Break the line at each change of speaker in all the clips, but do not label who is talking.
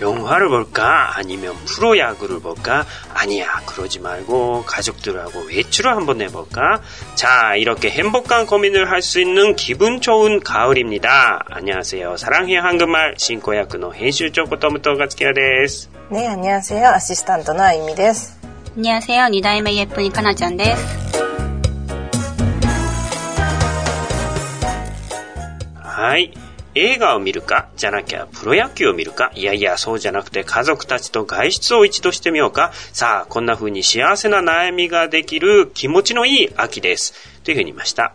영화를 볼까? 아니면 프로야구를 볼까? 아니야, 그러지 말고 가족들하고 외출을 한번 해볼까? 자, 이렇게 행복한 고민을 할 수 있는 기분 좋은 가을입니다. 안녕하세요. 사랑해 한국말 신고야쿠의編集長 こと武藤 がつきやです.
네, 안녕하세요. 아시스탄트 나이미です.
안녕하세요. 2代目 예쁜이 카나ちゃんです.
하이. 映画を見るかじゃなきゃプロ野球を見るかいやいや、そうじゃなくて家族たちと外出を一度してみようかさあ、こんな風に幸せな悩みができる気持ちのいい秋です。というふうに言いました。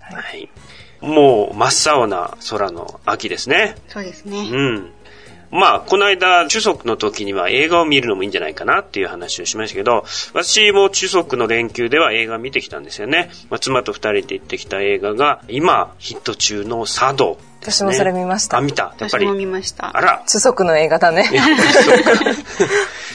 はい。はい、もう真っ青な空の秋ですね。
そうですね。
うん。まあ、この間、中足の時には映画を見るのもいいんじゃないかなっていう話をしましたけど、私も中足の連休では映画見てきたんですよね。まあ、妻と二人で行ってきた映画が、今ヒット中の茶道
私もそれ見ました。
あ、見た。
やっぱり。私も見ました。
あら。
中足の映画だね。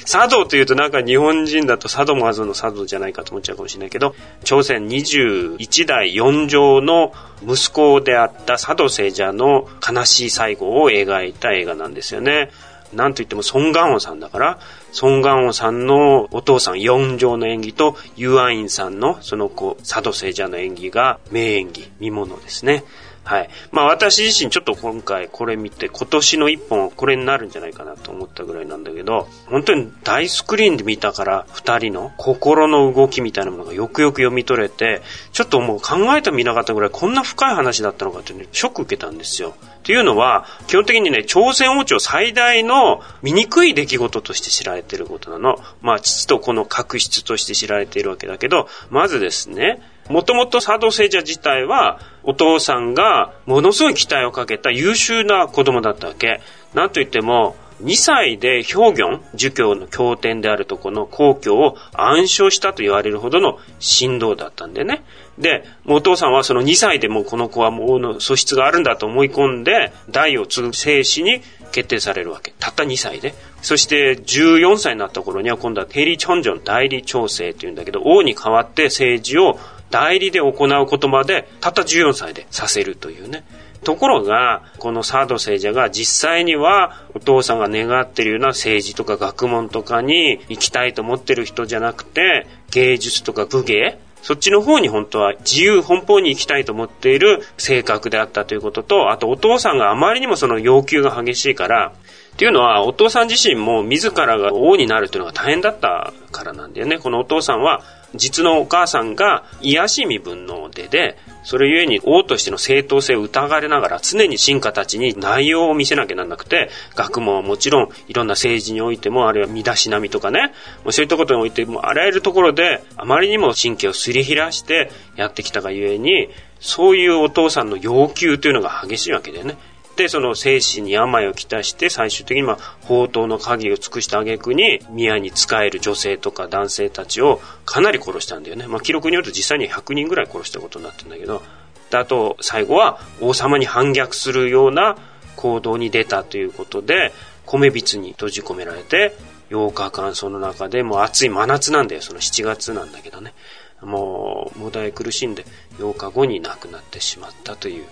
茶道 というとなんか日本人だと佐渡マズの茶道じゃないかと思っちゃうかもしれないけど、朝鮮21代4条の息子であった佐渡聖者の悲しい最後を描いた映画なんですよね。なんといってもソン・ガンオさんだから、ソン・ガンオさんのお父さん四条の演技とユアインさんのその子、佐渡聖者の演技が名演技、見物ですね。はい。まあ私自身ちょっと今回これ見て今年の一本これになるんじゃないかなと思ったぐらいなんだけど、本当に大スクリーンで見たから二人の心の動きみたいなものがよくよく読み取れて、ちょっともう考えてみなかったぐらいこんな深い話だったのかってね、ショック受けたんですよ。っていうのは、基本的にね、朝鮮王朝最大の醜い出来事として知られていることなの。まあ、父と子の確執として知られているわけだけど、まずですね、もともと佐渡聖者自体は、お父さんがものすごい期待をかけた優秀な子供だったわけ。なんといっても、2歳で氷魚儒教の経典であるとこの皇居を暗唱したと言われるほどの神道だったんでね。で、お父さんはその2歳でもこの子はもう王の素質があるんだと思い込んで、代を継ぐ生死に決定されるわけ。たった2歳で。そして14歳になった頃には今度はテリチョンジョン代理調整っていうんだけど、王に代わって政治を代理で行うことまでたった14歳でさせるというね。ところが、このサード聖者が実際にはお父さんが願っているような政治とか学問とかに行きたいと思ってる人じゃなくて、芸術とか武芸そっちの方に本当は自由奔放に行きたいと思っている性格であったということと、あとお父さんがあまりにもその要求が激しいから、っていうのは、お父さん自身も自らが王になるというのが大変だったからなんだよね。このお父さんは実のお母さんが癒し身分の出で、それゆえに王としての正当性を疑われながら常に進化たちに内容を見せなきゃなんなくて、学問はもちろんいろんな政治においても、あるいは身だしなみとかね、そういったことにおいてもあらゆるところであまりにも神経をすり減らしてやってきたがゆえに、そういうお父さんの要求というのが激しいわけでね。で、その精神に病をきたして、最終的にまあ、宝刀の鍵を尽くした挙句に、宮に仕える女性とか男性たちをかなり殺したんだよね。まあ、記録によると実際に100人ぐらい殺したことになってるんだけど、であと、最後は王様に反逆するような行動に出たということで、米びつに閉じ込められて、8日間その中でもう暑い真夏なんだよ。その7月なんだけどね。もう、もだえ苦しんで8日後に亡くなってしまったという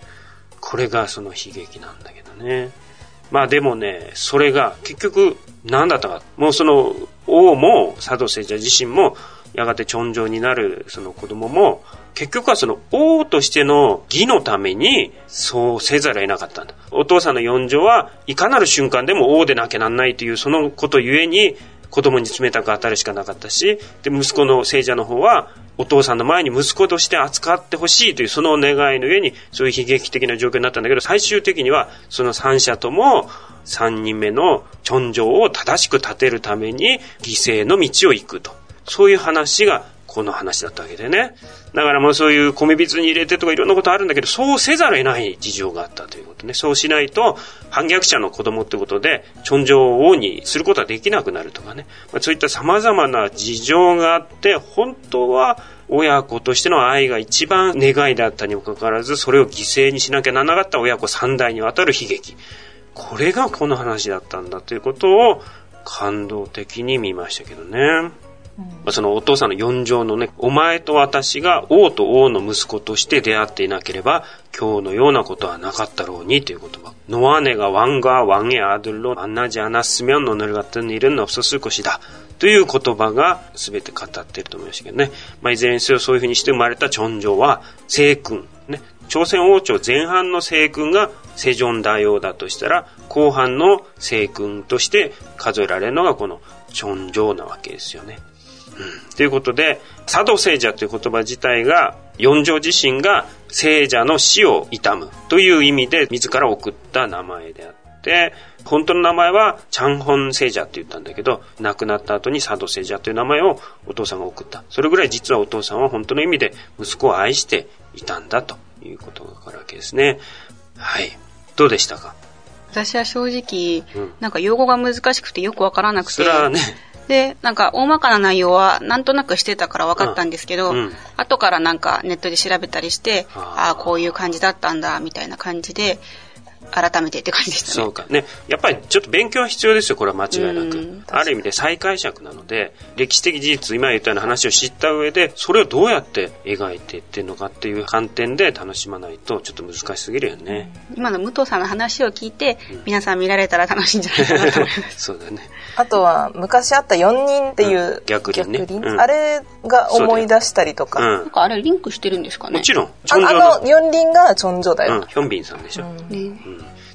これがその悲劇なんだけどね。まあでもね、それが結局何だったか。もうその王も佐藤聖者自身もやがて頂上になるその子供も結局はその王としての義のためにそうせざるを得なかったんだ。お父さんの四条はいかなる瞬間でも王でなきゃなんないというそのことゆえに子供に冷たく当たるしかなかったし、で、息子の聖者の方はお父さんの前に息子として扱ってほしいというその願いの上にそういう悲劇的な状況になったんだけど、最終的にはその三者とも三人目の頂上を正しく立てるために犠牲の道を行くと。そういう話がこの話だったわけでね。だからもうそういう米びつに入れてとかいろんなことあるんだけど、そうせざるを得ない事情があったということね。そうしないと、反逆者の子供ってことで、頂上を王にすることはできなくなるとかね。まあ、そういった様々な事情があって、本当は親子としての愛が一番願いだったにもかかわらず、それを犠牲にしなきゃならなかった親子三代にわたる悲劇。これがこの話だったんだということを感動的に見ましたけどね。まあそのお父さんの四条のね、お前と私が王と王の息子として出会っていなければ、今日のようなことはなかったろうにという言葉。ノアネが왕과왕의아들로만나지않았으면오늘 같은 일은 없었을 것이다. という言葉が全て語っていると思いましたけどね。まあ、いずれにせよそういうふうにして生まれたチョンジョは、聖君、ね、朝鮮王朝前半の聖君がセジョン大王だとしたら、後半の聖君として数えられるのがこのチョンジョなわけですよね。 うん、ということで、佐渡聖者という言葉自体が、四条自身が聖者の死を悼むという意味で自ら送った名前であって、本当の名前はチャンホン聖者って言ったんだけど、亡くなった後に佐渡聖者という名前をお父さんが送った。それぐらい実はお父さんは本当の意味で息子を愛していたんだということがわかるわけですね。はい。どうでしたか？
私は正直、
うん
なんか用語が難しくてよくわからなくて。
それはね、
で、なんか大まかな内容はなんとなくしてたから分かったんですけど、
うん。うん。
後からなんかネットで調べたりして、
あ。ー
あこういう感じだったんだ、みたいな感じで、改めてって感じでしたね。
そうかね。やっぱりちょっと勉強は必要ですよ、これは間違いな
うん
く。ある意味で再解釈なので、歴史的事実、今言ったような話を知った上で、それをどうやって描いていってるのかっていう観点で楽しまないと、ちょっと難しすぎるよね。
今の武藤さんの話を聞いて、皆さん見られたら楽しいんじゃないかなと思います。
そうだね。
あとは昔あった4人っていう、
うん逆鱗ねうん
あれが思い出したりとか、
うん
なん。かあれリンクしてるんですかね
もちろん、
あの4人がチョンジョだ
うん、
よ、
ヒョンビンさんでしょ。
ね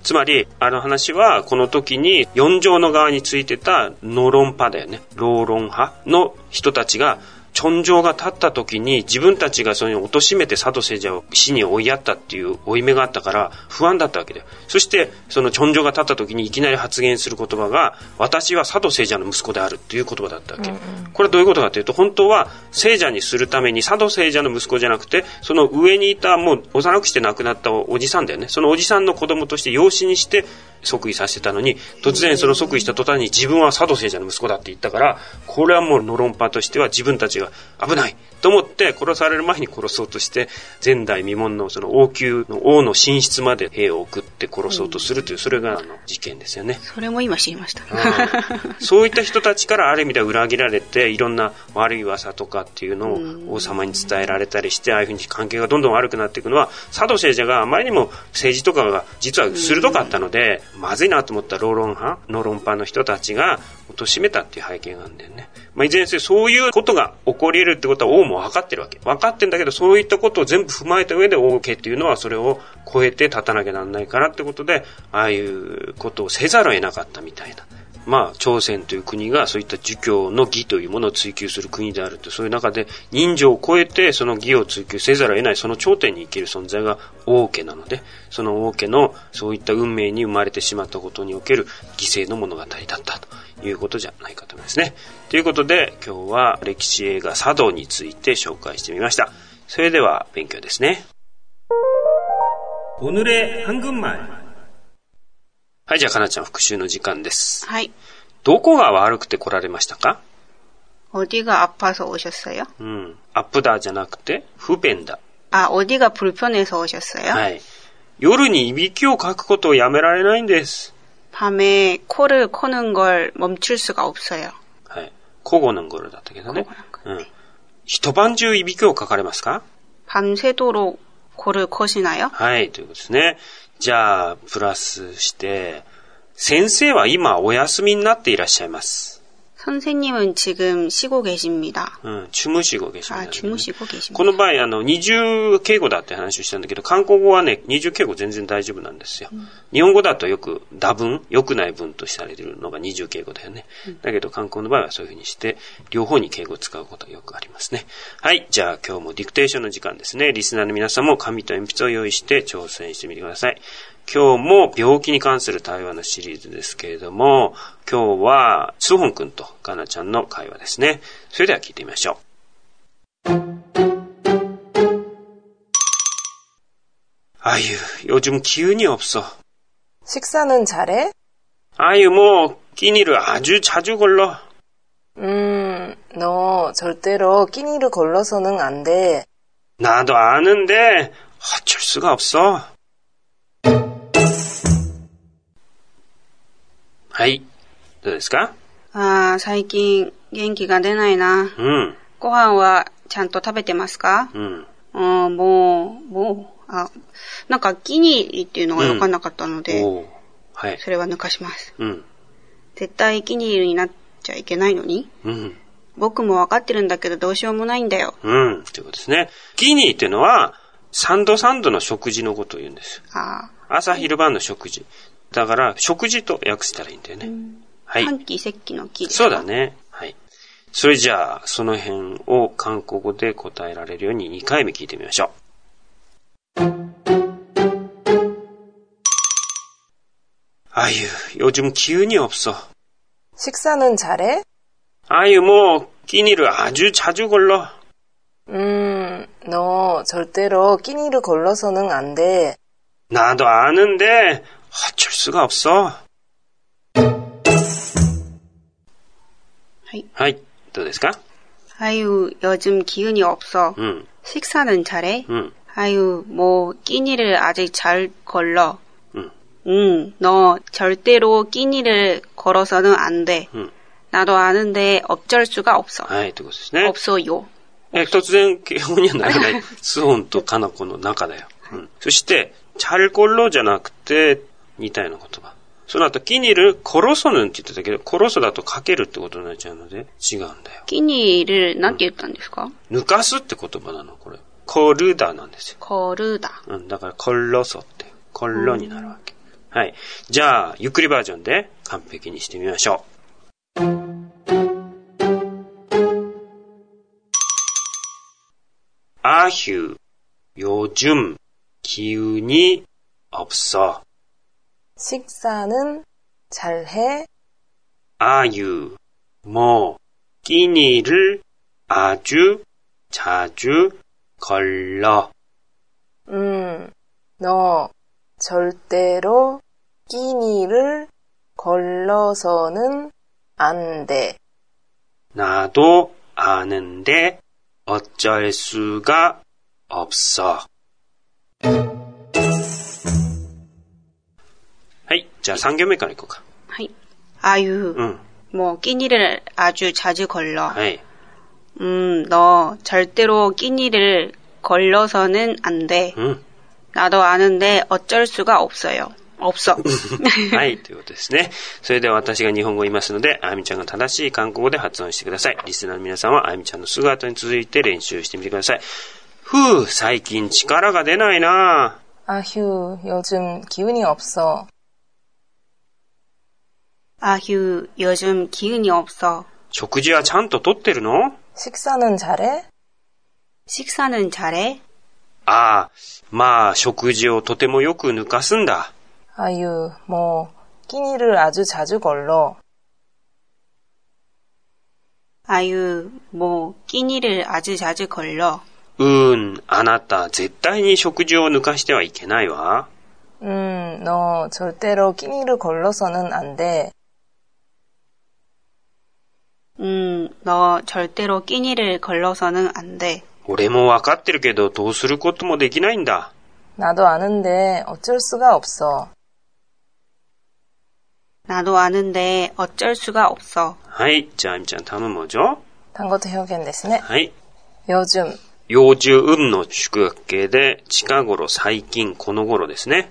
つまり、あの話は、この時に、四条の側についてた、ノロン派だよね。ローロン派の人たちが、チョンジョが立った時に、自分たちがそれに貶めて佐渡聖者を死に追いやったっていう負い目があったから、不安だったわけだよ。そして、そのチョンジョが立った時にいきなり発言する言葉が、私は佐渡聖者の息子であるっていう言葉だったわけ。これはどういうことかというと、本当は聖者にするために佐渡聖者の息子じゃなくて、その上にいたもう幼くして亡くなったおじさんだよね。そのおじさんの子供として養子にして即位させてたのに、突然その即位した途端に自分は佐渡聖者の息子だって言ったから、これはもうノロンパとしては自分たちが危ない。と思って殺される前に殺そうとして、前代未聞のその王宮の王の寝室まで兵を送って殺そうとするという、それがあの事件ですよね。
それも今知りました。
そういった人たちからある意味では裏切られていろんな悪い噂とかっていうのを王様に伝えられたりしてああいうふうに関係がどんどん悪くなっていくのは佐渡聖者があまりにも政治とかが実は鋭かったのでまずいなと思ったローロン派ノロン派の人たちが貶めたっていう背景があるんだよね。まあ、いずれにせよそういうことが起こり得るってことは王も分かってるわけ。分かってんだけどそういったことを全部踏まえた上で王家っていうのはそれを超えて立たなきゃなんないからってことでああいうことをせざるを得なかったみたいな。まあ、朝鮮という国がそういった儒教の義というものを追求する国であると、そういう中で人情を超えてその義を追求せざるを得ないその頂点に生きる存在が王家なので、その王家のそういった運命に生まれてしまったことにおける犠牲の物語だったということじゃないかと思いますね。ということで、今日は歴史映画茶道について紹介してみました。それでは勉強ですね。오늘의 한국말 はい、じゃあ、かなちゃん復習の時間です。
はい。
どこが悪くて来られましたか
어디가 아파서 오셨어요?
うん。アップだじゃなくて、不便だ。
아, 어디가 불편해서 오셨어요?
はい。夜にいびきをかくことをやめられないんです。
밤에 코를 코는 걸 멈출 수가 없어요.
はい。古語の頃だったけどね
古語なん。
うん。一晩中いびきをかかれますか
밤새도록 これ、こうしなよ。
はい、ということですね。じゃあ、プラスして、先生は今お休みになっていらっしゃいます。
선생님은 지금 쉬고 계십니다.
うん、주무시고 계십니다.
아, 주무시고 계십니다.
この場合、あの、二重敬語だって話をしたんだけど、韓国語はね、二重敬語全然大丈夫なんですよ。日本語だとよく、打文、良くない文とされているのが二重敬語だよね。だけど、韓国の場合はそういうふうにして、両方に敬語を使うことがよくありますね。はい。じゃあ、今日もディクテーションの時間ですね。リスナーの皆さんも紙と鉛筆を用意して挑戦してみてください。 今日も病気に関する対話のシリーズですけれども、今日は、スホン君とカナちゃんの会話ですね。それでは聞いてみましょう。아유, 요즘 기운이 없어.
식사는 잘해?
아유, 뭐, 끼니를 아주 자주 걸러.
음, 너 절대로 끼니를 걸러서는 안 돼.
나도 아는데, 어쩔 수가 없어. はい。どうですか？
아, 最近元気が出ないな。
うん。
ご飯はちゃんと食べてますか？
うん。
うん、もう、もう、あ、なんかギニーっていうのがわかんなかったので、
おーはい。
それは抜かします。
うん。
絶対ギニーになっちゃいけないのに？
うん。
僕もわかってるんだけどどうしようもないんだよ。
うん。ということですね。ギニーっていうのは、三度三度の食事のことを言うんですよ。
あ
朝昼晩の食事。だから、食事と訳したらいいんだよね。は
あ、
い。
半期石器の木です
そうだ。ね。はい。それじゃあ、その辺を韓国語で答えられるように2回目聞いてみましょう。아유, 요즘 기운이 없어.
식사는 잘해?
아유, 뭐, 끼니를 아주 자주 걸러.
음, 너 절대로 끼니를 걸러서는 안 돼.
나도 아는데, 어쩔 수가 없어.
はい。
はい、どうですか
아유, 요즘 기운이 없어.
うん、
식사는 잘해?
うん、
아유, 뭐, 끼니를 아직 잘 걸러.
うん、
응, 너 절대로 끼니를 걸어서는 안 돼.
うん。
나도 아는데 어쩔 수가 없어.
はい、ということですね。
없어요.
え突然、敬語にはならない。スオンとカナコの中だよ。うん。そして、チャルコロじゃなくて、 似たような言葉。その後、キニル、コロソヌンって言ってたけど、コロソだとかけるってことになっちゃうので、違うんだよ。
끼니를 なんて言ったんですか?
抜かすって言葉なの、これ。コルダなんですよ。
거르다.
うん、だから、コロソって、コロになるわけ。はい。じゃあ、ゆっくりバージョンで完璧にしてみましょう。아휴、 요즘 기운이 없어.
식사는 잘해?
아유, 뭐, 끼니를 아주 자주 걸러.
음, 너 절대로 끼니를 걸러서는 안 돼.
나도 아는데 어쩔 수가 없어. じゃあ3行目からいこうか。
하이. 아유,
うん。
뭐 끼니를 아주 자주 걸러.
はい。
음, 너 절대로 끼니를 걸러서는 안 돼.
うん。
나도 아는데 어쩔 수가 없어요. 없어.
はい。ということですね。それでは私が日本語を言いますので、あやみちゃんが正しい韓国語で発音してください。リスナーの皆さんはあやみちゃんの姿に続いて練習してみてください。ふう、最近力が出ないな
아휴, 요즘 기운이 없어.
아휴, 요즘 기운이 없어.
食事はちゃんととってるの
식사는 잘해?
식사는 잘해?
ああ、まあ、食事をとてもよく抜かすんだ。
아유, 뭐 끼니를 아주 자주 걸러.
아유, 뭐 끼니를 아주 자주 걸러.
うーん、あなた、絶対に食事を抜かしてはいけないわ。
음, 너 절대로 끼니를 걸러서는 안 돼.
음, 너 절대로 끼니를 걸러서는 안 돼.
俺もわかってるけど、どうすることもできないんだ。
나도 아는데 어쩔 수가 없어.
나도 아는데 어쩔 수가 없어.
はい。じゃあ、あみちゃん、頼むもじょ
단것도 표현ですね.
はい。
요즘,
幼獣運の宿泊形で、近頃、最近、この頃ですね。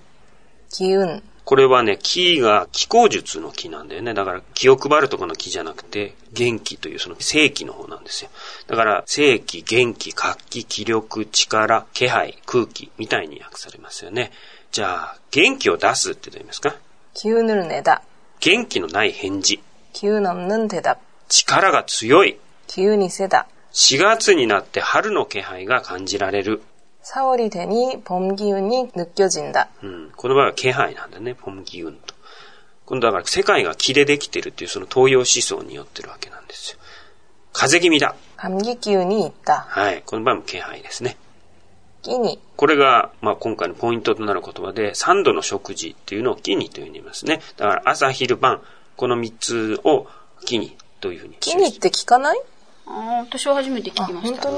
기운,
これはね、木が気候術の木なんだよね。だから気を配るとこの木じゃなくて、元気というその正気の方なんですよ。だから、正気、元気、活気、気力、力、気配、空気みたいに訳されますよね。じゃあ、元気を出すってどう言いますか？
気をぬるねだ。
元気のない返事。
気をのむんてだ。
力が強い。
気をにせだ。
4月になって春の気配が感じられる。
4월이 되니 봄 기운이 느껴진다.
うん。この場合は気配なんだね。ポンギウンと。今度だから世界が気でできてるっていうその東洋思想によってるわけなんですよ。風邪気味だ。
감기 기운이 있다.
はい。この場合も気配ですね。
끼니,
これが、まあ、今回のポイントとなる言葉で、3度の食事っていうのを気にというふうに言いますね。だから朝、昼、晩、この3つを気にというふうに。
끼니 って聞かない?
あ私は初めて聞きました。
本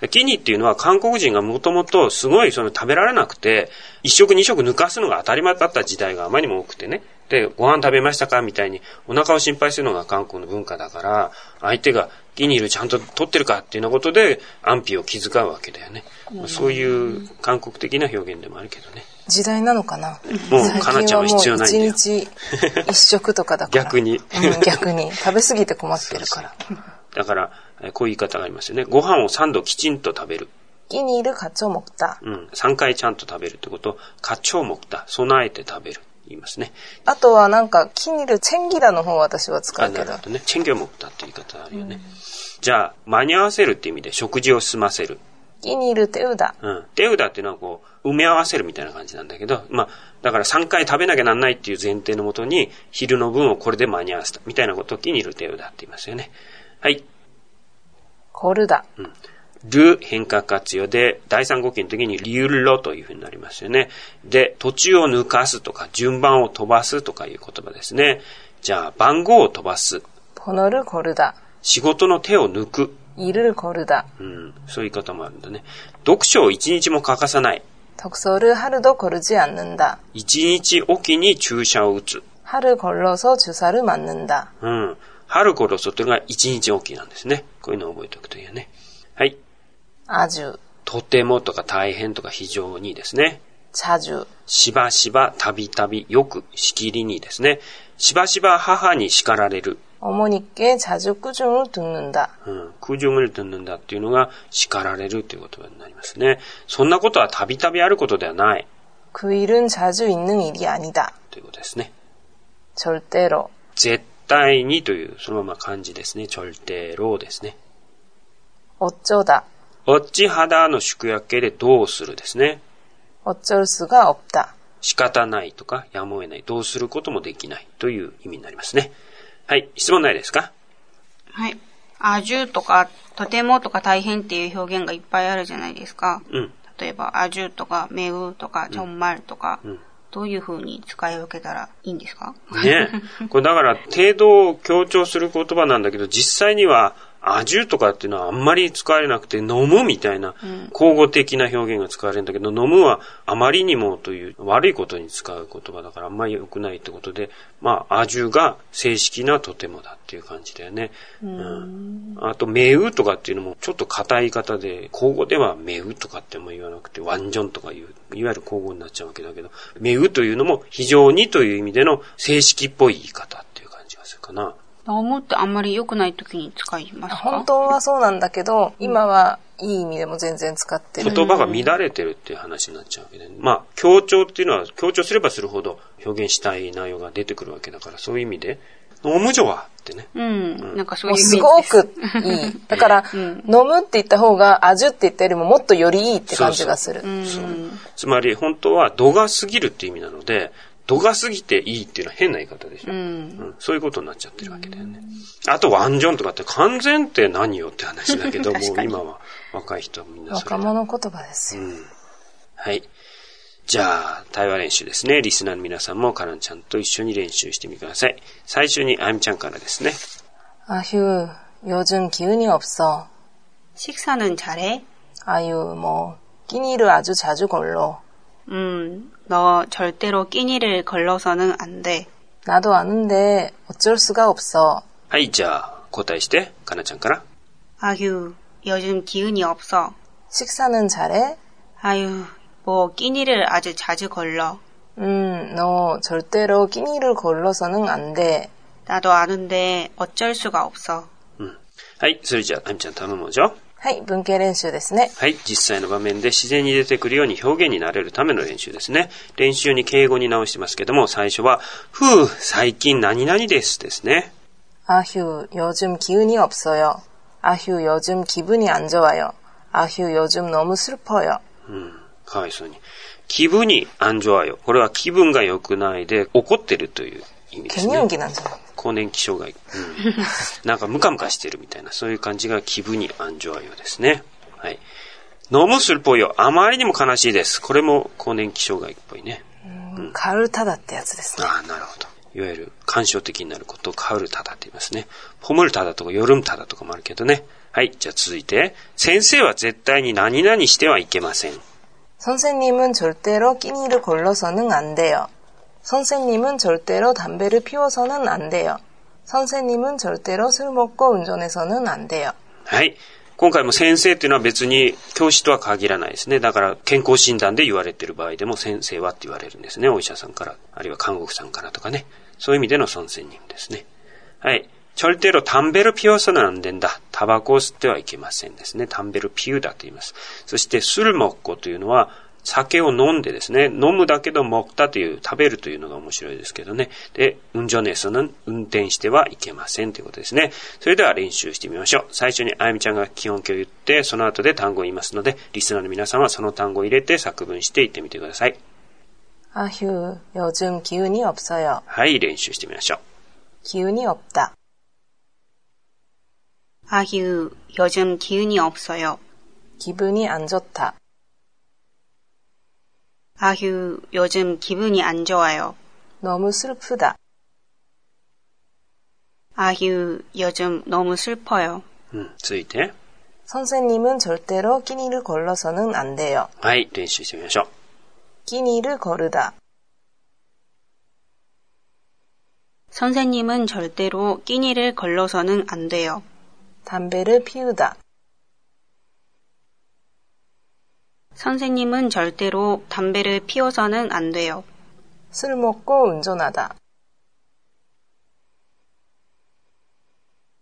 当に?
キニっていうのは韓国人がもともとすごいその食べられなくて、一食二食抜かすのが当たり前だった時代があまりにも多くてね。で、ご飯食べましたかみたいにお腹を心配するのが韓国の文化だから、相手がギニールちゃんと取ってるかっていうようなことで安否を気遣うわけだよね。そういう韓国的な表現でもあるけどね。
時代なのかな？
もうかなちゃんは必要ないんだよ
一日一食とかだから。
逆に
うん、逆に。食べ過ぎて困ってるから。
だから、こういう言い方がありますよね。ご飯を3度きちんと食べる。
気に入るカチョウモクタ。
うん。3回ちゃんと食べるってことを、カチョウモクタ、備えて食べる。言いますね。
あとはなんか、気に入るチェンギラの方私は使うけど。
なるほどね。チェンギョモクタって言い方あるよね。うん、じゃあ、間に合わせるって意味で食事を済ませる。
気に入る手札。
うん。手だっていうのはこう、埋め合わせるみたいな感じなんだけど、まあ、だから3回食べなきゃなんないっていう前提のもとに、昼の分をこれで間に合わせた。みたいなことを気に入る手だって言いますよね。はい。
거르다.
る変化活用で、第三語形の時にリュロというふうになりますよね。で、途中を抜かすとか、順番を飛ばすとかいう言葉ですね。じゃあ、番号を飛ばす。
번호를 거르다.
仕事の手を抜く。
일을 거르다.
うん、そういう言い方もあるんだね。読書を一日も欠かさない。
독서를 하루도 거르지 않는다.
一日おきに注射を打つ。
하루 걸러서 주사를 맞는다.
うん。 春頃そっていうのが一日おきなんですね。こういうのを覚えておくといいよね。はい。
아주,
とてもとか大変とか非常にですね。
자주,
しばしば、たびたび、よく、しきりにですね。しばしば母に叱られる。
어머니께 자주 꾸중을 듣는다.
うん。空中無理とんだっていうのが叱られるという言葉になりますね。そんなことはたびたびあることではない。
그 일은 자주 있는 일이 아니다.
ということですね。
절대로,
絶 対にという、そのまま漢字ですね。ちょるてろですね。
おっちょだ。
おっち肌の宿やでどうするですね。
おっちょるすがおった。
仕方ないとか、やむを得ない、どうすることもできないという意味になりますね。はい、質問ないですか？
はい。あじゅうとか、とてもとか大変っていう表現がいっぱいあるじゃないですか。
うん。
例えば、あじゅうとか、めうとか、ちょんまるとか、う
ん、
どういう風に使い分けたらいいんですか？
ね。これだから、程度を強調する言葉なんだけど、実際には、味とかっていうのはあんまり使われなくて、飲むみたいな、口語的な表現が使われるんだけど、飲むはあまりにもという悪いことに使う言葉だからあんまり良くないってことで、まあ、味が正式なとてもだっていう感じだよね。うん。あと、めうとかっていうのもちょっと硬い言い方で、口語ではめうとかっても言わなくて、ワンジョンとかいう、いわゆる口語になっちゃうわけだけど、めうというのも非常にという意味での正式っぽい言い方っていう感じがするかな。
飲むってあんまり良くない時に使いますか？
本当はそうなんだけど、今はいい意味でも全然使ってる。
言葉が乱れてるっていう話になっちゃうわけで、まあ、強調っていうのは、強調すればするほど表現したい内容が出てくるわけだから、そういう意味で、飲むじょはってね。
うん。なんかそういうイ
もうすご。くいい。だから、飲むって言った方が、味って言ったよりももっとよりいいって感じがする。
そうつまり、本当は度が過ぎるっていう意味なので、度が過ぎていいっていうのは変な言い方でしょ。
うん。
うんそういうことになっちゃってるわけだよね。あと、ワンジョンとかって完全って何よって話だけど、もう
確かに
今は若い人はみんなそれ
若者言葉ですよ。
はい。じゃあ、対話練習ですね。リスナーの皆さんもカランちゃんと一緒に練習してみてください。最初にあゆみちゃんからですね。
아휴, 요즘 기운이 없어.
식사는 잘해?
아유, 뭐, 끼니를 아주 자주 걸러.
음, 너 절대로 끼니를 걸러서는 안 돼.
나도 아는데 어쩔 수가 없어.
하이, 자, 고다이시대 가나짱까나?
아휴, 요즘 기운이 없어.
식사는 잘해?
아휴, 뭐 끼니를 아주 자주 걸러.
음, 너 절대로 끼니를 걸러서는 안 돼.
나도 아는데 어쩔 수가 없어.
음, 하이, 소리자, 함찬 다음은 뭐죠?
はい、文系練習ですね。
はい、実際の場面で自然に出てくるように表現になれるための練習ですね。練習に敬語に直してますけども、最初は、ふう、最近何々ですですね。
아휴, 요즘 기운이 없어요. 아휴, 요즘 기분이 안 좋아요. 아휴, 요즘 너무 슬퍼요.
うん、かわいそうに。気分に安情はよ。これは気分が良くないで怒ってるという意味ですね。
갱년기 난잖아.
更年期障害。うん。なんかムカムカしてるみたいな、そういう感じが気分に安情はよですね。はい。飲むするぽいよ。あまりにも悲しいです。これも更年期障害っぽいね。
가을 타다ってやつですね。
ああ、なるほど。いわゆる感傷的になることをカウルタダって言いますね。ポムルタダとかヨルムタダとかもあるけどね。はい。じゃあ続いて、先生は絶対に何々してはいけません。
선생님은 절대로 끼니를 걸러서는 안 돼요. 선생님은 절대로 담배를 피워서는 안 돼요. 선생님은 절대로 술 먹고 운전해서는 안 돼요.
はい。今回も先生っていうのは別に教師とは限らないですね。だから健康診断で言われてる場合でも先生はって言われるんですね。お医者さんから、あるいは看護婦さんからとかね。そういう意味での尊専任ですね。はい。절대로담배를피워서는안 된다。タバコを吸ってはいけませんですね。담배를피우다と言います。そして、술먹고というのは、 酒を飲んでですね、飲むだけど먹다という、食べるというのが面白いですけどね。で、運転에서는運転してはいけませんということですね。それでは練習してみましょう。最初にあやみちゃんが基本形を言って、その後で単語を言いますので、リスナーの皆さんはその単語を入れて作文して言ってみてください。
아휴, 요즘 기운이 없어요.
はい、練習してみましょう。
기운이 없다.
아휴, 요즘 기운이 없어요.
기분이 안 좋다.
아휴, 요즘 기분이 안 좋아요.
너무 슬프다.
아휴, 요즘 너무 슬퍼요.
うん、続いて。
선생님은 절대로 끼니를 걸러서는 안 돼요.
はい、練習してみましょう。
끼니를 거르다.
선생님은 절대로 끼니를 걸러서는 안 돼요.
담배를 피우다.
선생님은 절대로 담배를 피워서는 안 돼요.
술 먹고 운전하다.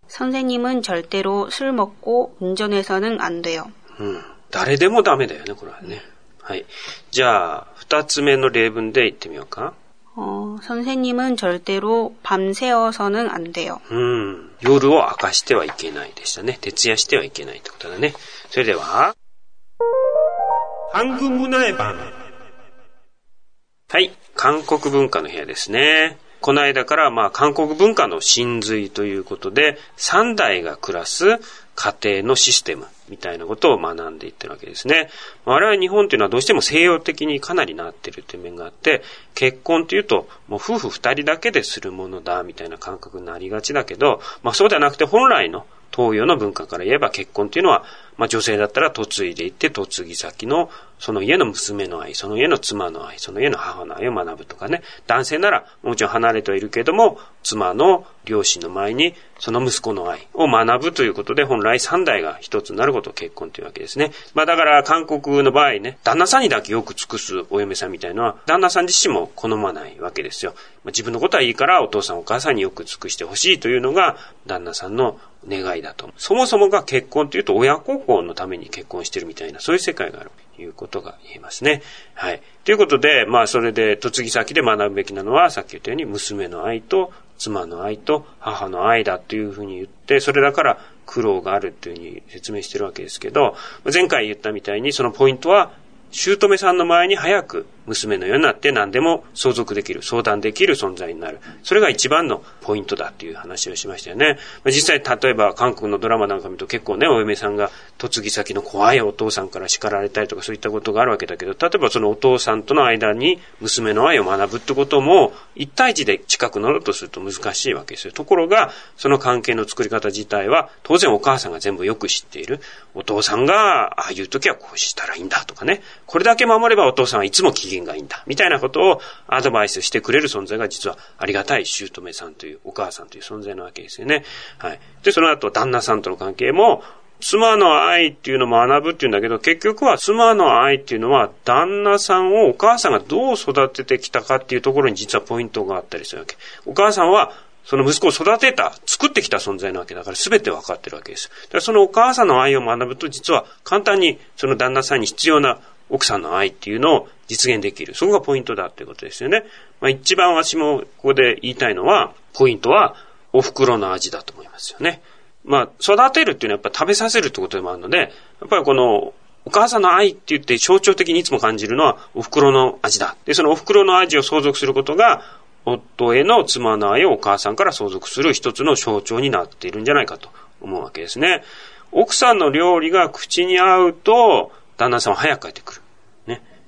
선생님은 절대로 술 먹고 운전해서는 안 돼요.
うん。誰でもダメだよね、これはね。はい。じゃあ、二つ目の例文で言ってみようか。
어, 선생님은 절대로 밤새워서는 안 돼요.
うん。夜を明かしてはいけないでしたね。徹夜してはいけないってことだね。それでは、 한국문화의 방。はい。韓国文化の部屋ですね。この間から、まあ、韓国文化の真髄ということで、三代が暮らす家庭のシステムみたいなことを学んでいってるわけですね。我々日本というのはどうしても西洋的にかなりなってるという面があって、結婚というと、もう夫婦二人だけでするものだみたいな感覚になりがちだけど、まあそうではなくて本来の 東洋の文化から言えば結婚というのは、まあ女性だったら嫁いでいって嫁ぎ先のその家の娘の愛、その家の妻の愛、その家の母の愛を学ぶとかね。男性ならもちろん離れてはいるけれども、妻の両親の前にその息子の愛を学ぶということで本来三代が一つになることを結婚というわけですね。まあだから韓国の場合ね、旦那さんにだけよく尽くすお嫁さんみたいのは旦那さん自身も好まないわけですよ。まあ、自分のことはいいからお父さんお母さんによく尽くしてほしいというのが旦那さんの願いだと。そもそもが結婚というと親孝行のために結婚してるみたいな、そういう世界があるということが言えますね。はい。ということで、まあそれで嫁ぎ先で学ぶべきなのは、さっき言ったように娘の愛と妻の愛と母の愛だというふうに言って、それだから苦労があるというふうに説明してるわけですけど、前回言ったみたいにそのポイントは、姑さんの前に早く娘のようになって何でも相続できる、相談できる存在になる。それが一番のポイントだっていう話をしましたよね。実際、例えば韓国のドラマなんか見ると結構ね、お嫁さんが嫁ぎ先の怖いお父さんから叱られたりとかそういったことがあるわけだけど、例えばそのお父さんとの間に娘の愛を学ぶってことも、一対一で近くなろうとすると難しいわけですよ。ところが、その関係の作り方自体は、当然お母さんが全部よく知っている。お父さんが、ああいう時はこうしたらいいんだとかね。これだけ守ればお父さんはいつも機嫌がいいんだ。みたいなことをアドバイスしてくれる存在が実はありがたい姑さんというお母さんという存在なわけですよね。はい。で、その後旦那さんとの関係も、妻の愛っていうのも学ぶっていうんだけど、結局は妻の愛っていうのは、旦那さんをお母さんがどう育ててきたかっていうところに実はポイントがあったりするわけ。お母さんは、その息子を育てた、作ってきた存在なわけだから全て分かってるわけです。だからそのお母さんの愛を学ぶと実は簡単にその旦那さんに必要な奥さんの愛っていうのを実現できる。そこがポイントだっていうことですよね。まあ一番私もここで言いたいのは、ポイントはお袋の味だと思いますよね。まあ育てるっていうのはやっぱ食べさせるってことでもあるので、やっぱりこのお母さんの愛って言って象徴的にいつも感じるのはお袋の味だ。で、そのお袋の味を相続することが夫への妻の愛をお母さんから相続する一つの象徴になっているんじゃないかと思うわけですね。奥さんの料理が口に合うと、旦那さんは早く帰ってくる。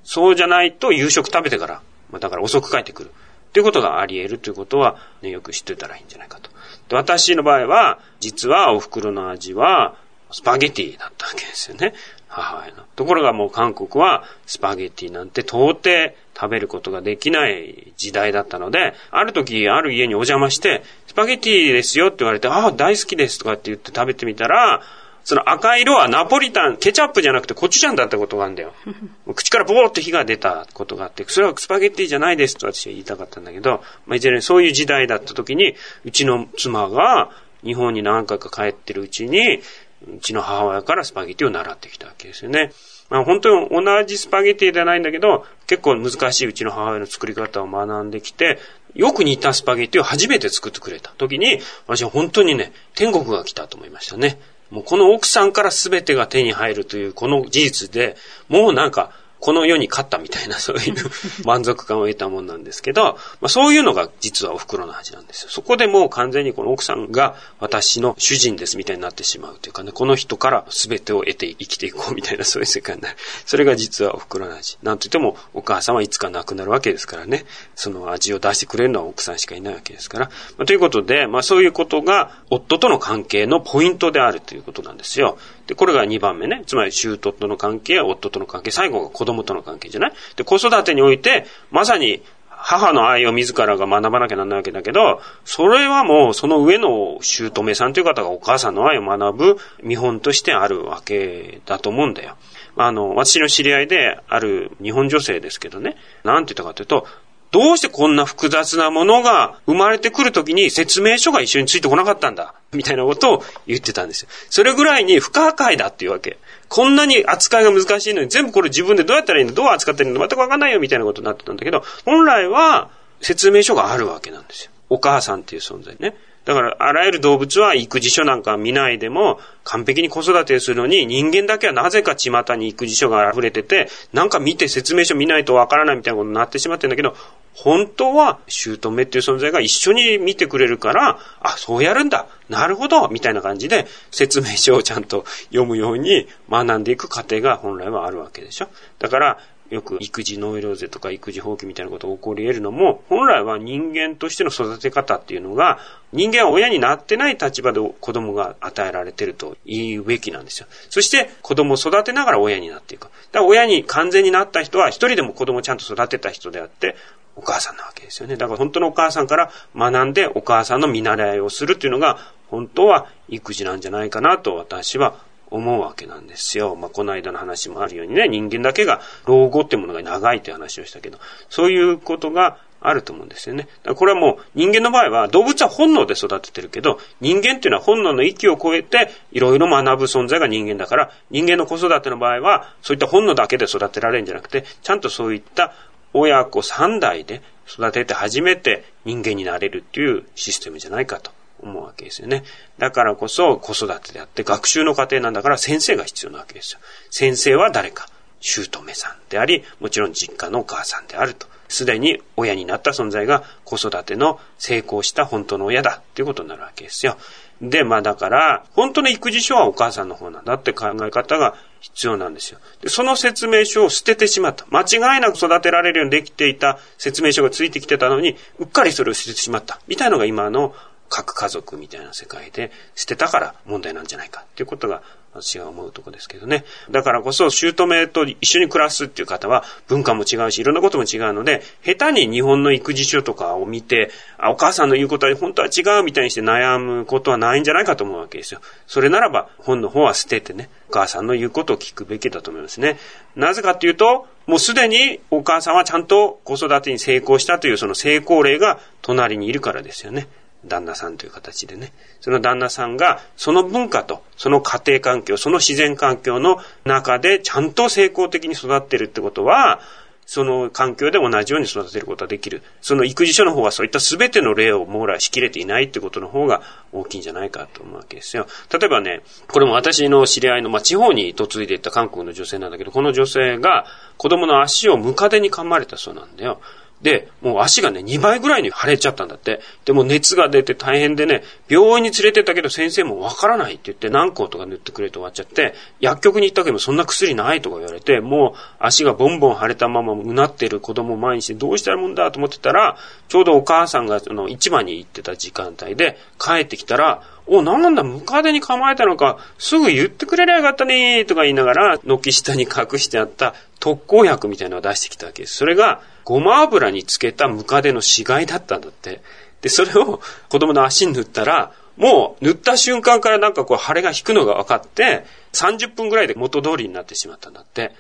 そうじゃないと夕食食べてから、まあ、だから遅く帰ってくる。ということがあり得るということは、ね、よく知ってたらいいんじゃないかと。で私の場合は、実はお袋の味は、スパゲティだったわけですよね。母親の。ところがもう韓国はスパゲティなんて到底食べることができない時代だったので、ある時ある家にお邪魔して、スパゲティですよって言われて、ああ、大好きですとかって言って食べてみたら、その赤色はナポリタン、ケチャップじゃなくてコチュジャンだったことがあるんだよ。口からボーっと火が出たことがあって、それはスパゲッティじゃないですと私は言いたかったんだけど、まあ、いずれそういう時代だった時に、うちの妻が日本に何回か帰ってるうちに、うちの母親からスパゲッティを習ってきたわけですよね。まあ本当に同じスパゲッティではないんだけど、結構難しいうちの母親の作り方を学んできて、よく似たスパゲッティを初めて作ってくれた時に、私は本当にね、天国が来たと思いましたね。もうこの奥さんから全てが手に入るというこの事実で、もうなんかこの世に勝ったみたいな、そういう 満足感を得たもんなんですけど、まあそういうのが実はお袋の味なんですよ。そこでもう完全にこの奥さんが私の主人ですみたいになってしまうというかね、この人から全てを得て生きていこうみたいなそういう世界になる。それが実はお袋の味。なんといってもお母さんはいつか亡くなるわけですからね、その味を出してくれるのは奥さんしかいないわけですから。まあ、ということで、まあそういうことが夫との関係のポイントであるということなんですよ。で、これが2番目ね。つまり、姑との関係、夫との関係、最後が子供との関係じゃない？で、子育てにおいて、まさに、母の愛を自らが学ばなきゃなんないわけだけど、それはもうその上の姑さんという方がお母さんの愛を学ぶ見本としてあるわけだと思うんだよ。あの、私の知り合いである日本女性ですけどね、なんて言ったかというと、どうしてこんな複雑なものが生まれてくるときに説明書が一緒についてこなかったんだ？みたいなことを言ってたんですよ。それぐらいに不可解だっていうわけ。こんなに扱いが難しいのに全部これ自分でどうやったらいいの？どう扱ってるの？全くわかんないよみたいなことになってたんだけど、本来は説明書があるわけなんですよ。お母さんっていう存在ね。だから、あらゆる動物は育児書なんか見ないでも、完璧に子育てするのに、人間だけはなぜか巷に育児書が溢れてて、なんか見て説明書見ないとわからないみたいなことになってしまってるんだけど、本当は、姑っていう存在が一緒に見てくれるから、あ、そうやるんだ。なるほど。みたいな感じで、説明書をちゃんと読むように学んでいく過程が本来はあるわけでしょ。だから、よく育児ノイローゼとか育児放棄みたいなことが起こり得るのも、本来は人間としての育て方っていうのが、人間は親になってない立場で子供が与えられてると言うべきなんですよ。そして子供を育てながら親になっていく。だから親に完全になった人は一人でも子供をちゃんと育てた人であって、お母さんなわけですよね。だから本当のお母さんから学んでお母さんの見習いをするっていうのが、本当は育児なんじゃないかなと私は思うわけなんですよ。まあ、この間の話もあるようにね、人間だけが老後ってものが長いという話をしたけど、そういうことがあると思うんですよね。これはもう人間の場合は動物は本能で育ててるけど、人間っていうのは本能の域を超えていろいろ学ぶ存在が人間だから、人間の子育ての場合はそういった本能だけで育てられるんじゃなくて、ちゃんとそういった親子三代で育てて初めて人間になれるっていうシステムじゃないかと思うわけですよね。だからこそ子育てであって学習の過程なんだから先生が必要なわけですよ。先生は誰か姑さんであり、もちろん実家のお母さんであると。すでに親になった存在が子育ての成功した本当の親だっていうことになるわけですよ。で、まあだから、本当の育児書はお母さんの方なんだって考え方が必要なんですよ。で、その説明書を捨ててしまった。間違いなく育てられるようにできていた説明書がついてきてたのに、うっかりそれを捨ててしまった。みたいのが今の核家族みたいな世界で捨てたから問題なんじゃないかっていうことが私が思うとこですけどね。だからこそ、姑と一緒に暮らすっていう方は文化も違うし、いろんなことも違うので、下手に日本の育児書とかを見て、あ、お母さんの言うことは本当は違うみたいにして悩むことはないんじゃないかと思うわけですよ。それならば、本の方は捨ててね、お母さんの言うことを聞くべきだと思いますね。なぜかっていうと、もうすでにお母さんはちゃんと子育てに成功したというその成功例が隣にいるからですよね。旦那さんという形でね。その旦那さんが、その文化と、その家庭環境、その自然環境の中で、ちゃんと成功的に育ってるってことは、その環境で同じように育てることができる。その育児書の方はそういった全ての例を網羅しきれていないってことの方が大きいんじゃないかと思うわけですよ。例えばね、これも私の知り合いの、まあ、地方に嫁いでいった韓国の女性なんだけど、この女性が子供の足をムカデに噛まれたそうなんだよ。で、もう足がね、2倍ぐらいに腫れちゃったんだって。でも熱が出て大変でね、病院に連れてったけど先生もわからないって言って何個とか塗ってくれて終わっちゃって、薬局に行ったけどそんな薬ないとか言われて、もう足がボンボン腫れたままうなってる子供を前にしてどうしたらもんだと思ってたら、ちょうどお母さんがその市場に行ってた時間帯で帰ってきたら、お、なんだ、ムカデに構えたのか、すぐ言ってくれりゃよかったねとか言いながら、軒下に隠してあった特効薬みたいなのを出してきたわけです。それが、ごま油につけたムカデの死骸だったんだって。で、それを子供の足に塗ったら、もう塗った瞬間からなんかこう腫れが引くのが分かって、30分ぐらいで元通りになってしまったんだって。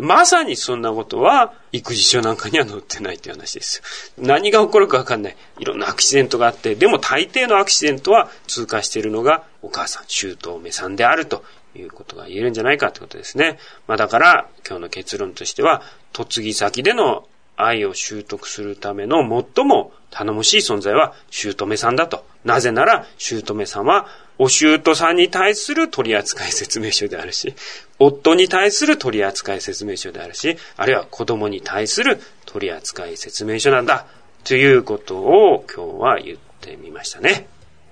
まさにそんなことは育児書なんかには載ってないっていう話ですよ。何が起こるかわかんない。いろんなアクシデントがあって、でも大抵のアクシデントは通過しているのがお母さん、姑さんであるということが言えるんじゃないかってことですね。まあだから今日の結論としては、嫁ぎ先での愛を習得するための最も頼もしい存在は姑さんだと。なぜなら、姑さんはお姑さんに対する取扱説明書であるし、夫に対する取扱説明書であるし、あるいは子供に対する取扱説明書なんだ。ということを今日は言ってみましたね。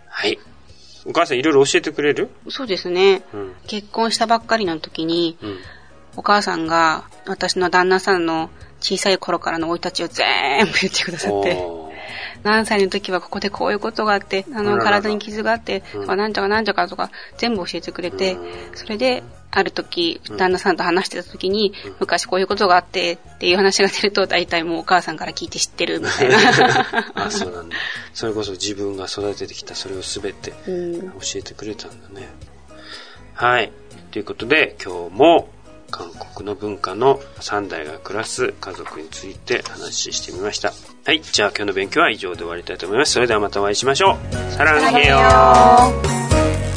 はい。お母さんいろいろ教えてくれる
そうですね、うん、結婚したばっかりの時に、うん、お母さんが私の旦那さんの小さい頃からの生い立ちを全部言ってくださって、何歳の時はここでこういうことがあって、あの、体に傷があって、とか、なんちゃかなんちゃかとか、全部教えてくれて、それで、ある時、旦那さんと話してた時に、昔こういうことがあってっていう話が出ると、大体もうお母さんから聞いて知ってるみたいな。
あ、そうなんだ。それこそ自分が育ててきたそれを全て教えてくれたんだね。はい。ということで、今日も韓国の文化の3代が暮らす家族について話してみました。はい。じゃあ今日の勉強は以上で終わりたいと思います。それではまたお会いしましょう。サランヘヨ